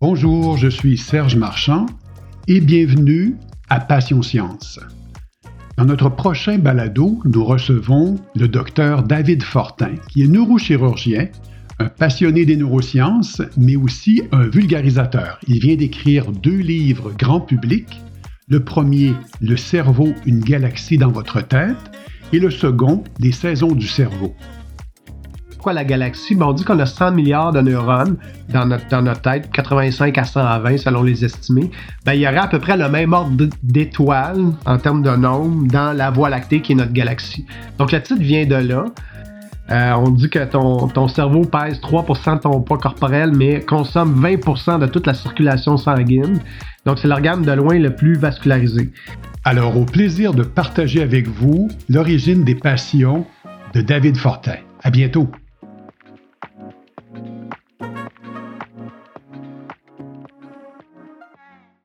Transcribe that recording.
Bonjour, je suis Serge Marchand et bienvenue à Passion Science. Dans notre prochain balado, nous recevons le docteur David Fortin, qui est neurochirurgien, un passionné des neurosciences, mais aussi un vulgarisateur. Il vient d'écrire deux livres grand public. Le premier, Le cerveau, une galaxie dans votre tête, et le second, Les saisons du cerveau pourquoi la galaxie? Ben, on dit qu'on a 100 milliards de neurones dans notre, dans notre tête, 85 à 120 selon les estimés. Ben, il y aurait à peu près le même ordre d'étoiles en termes de nombre dans la Voie lactée qui est notre galaxie. Donc le titre vient de là. Euh, on dit que ton, ton, cerveau pèse 3% de ton poids corporel, mais consomme 20% de toute la circulation sanguine. Donc, c'est l'organe de loin le plus vascularisé. Alors, au plaisir de partager avec vous l'origine des passions de David Fortin. À bientôt.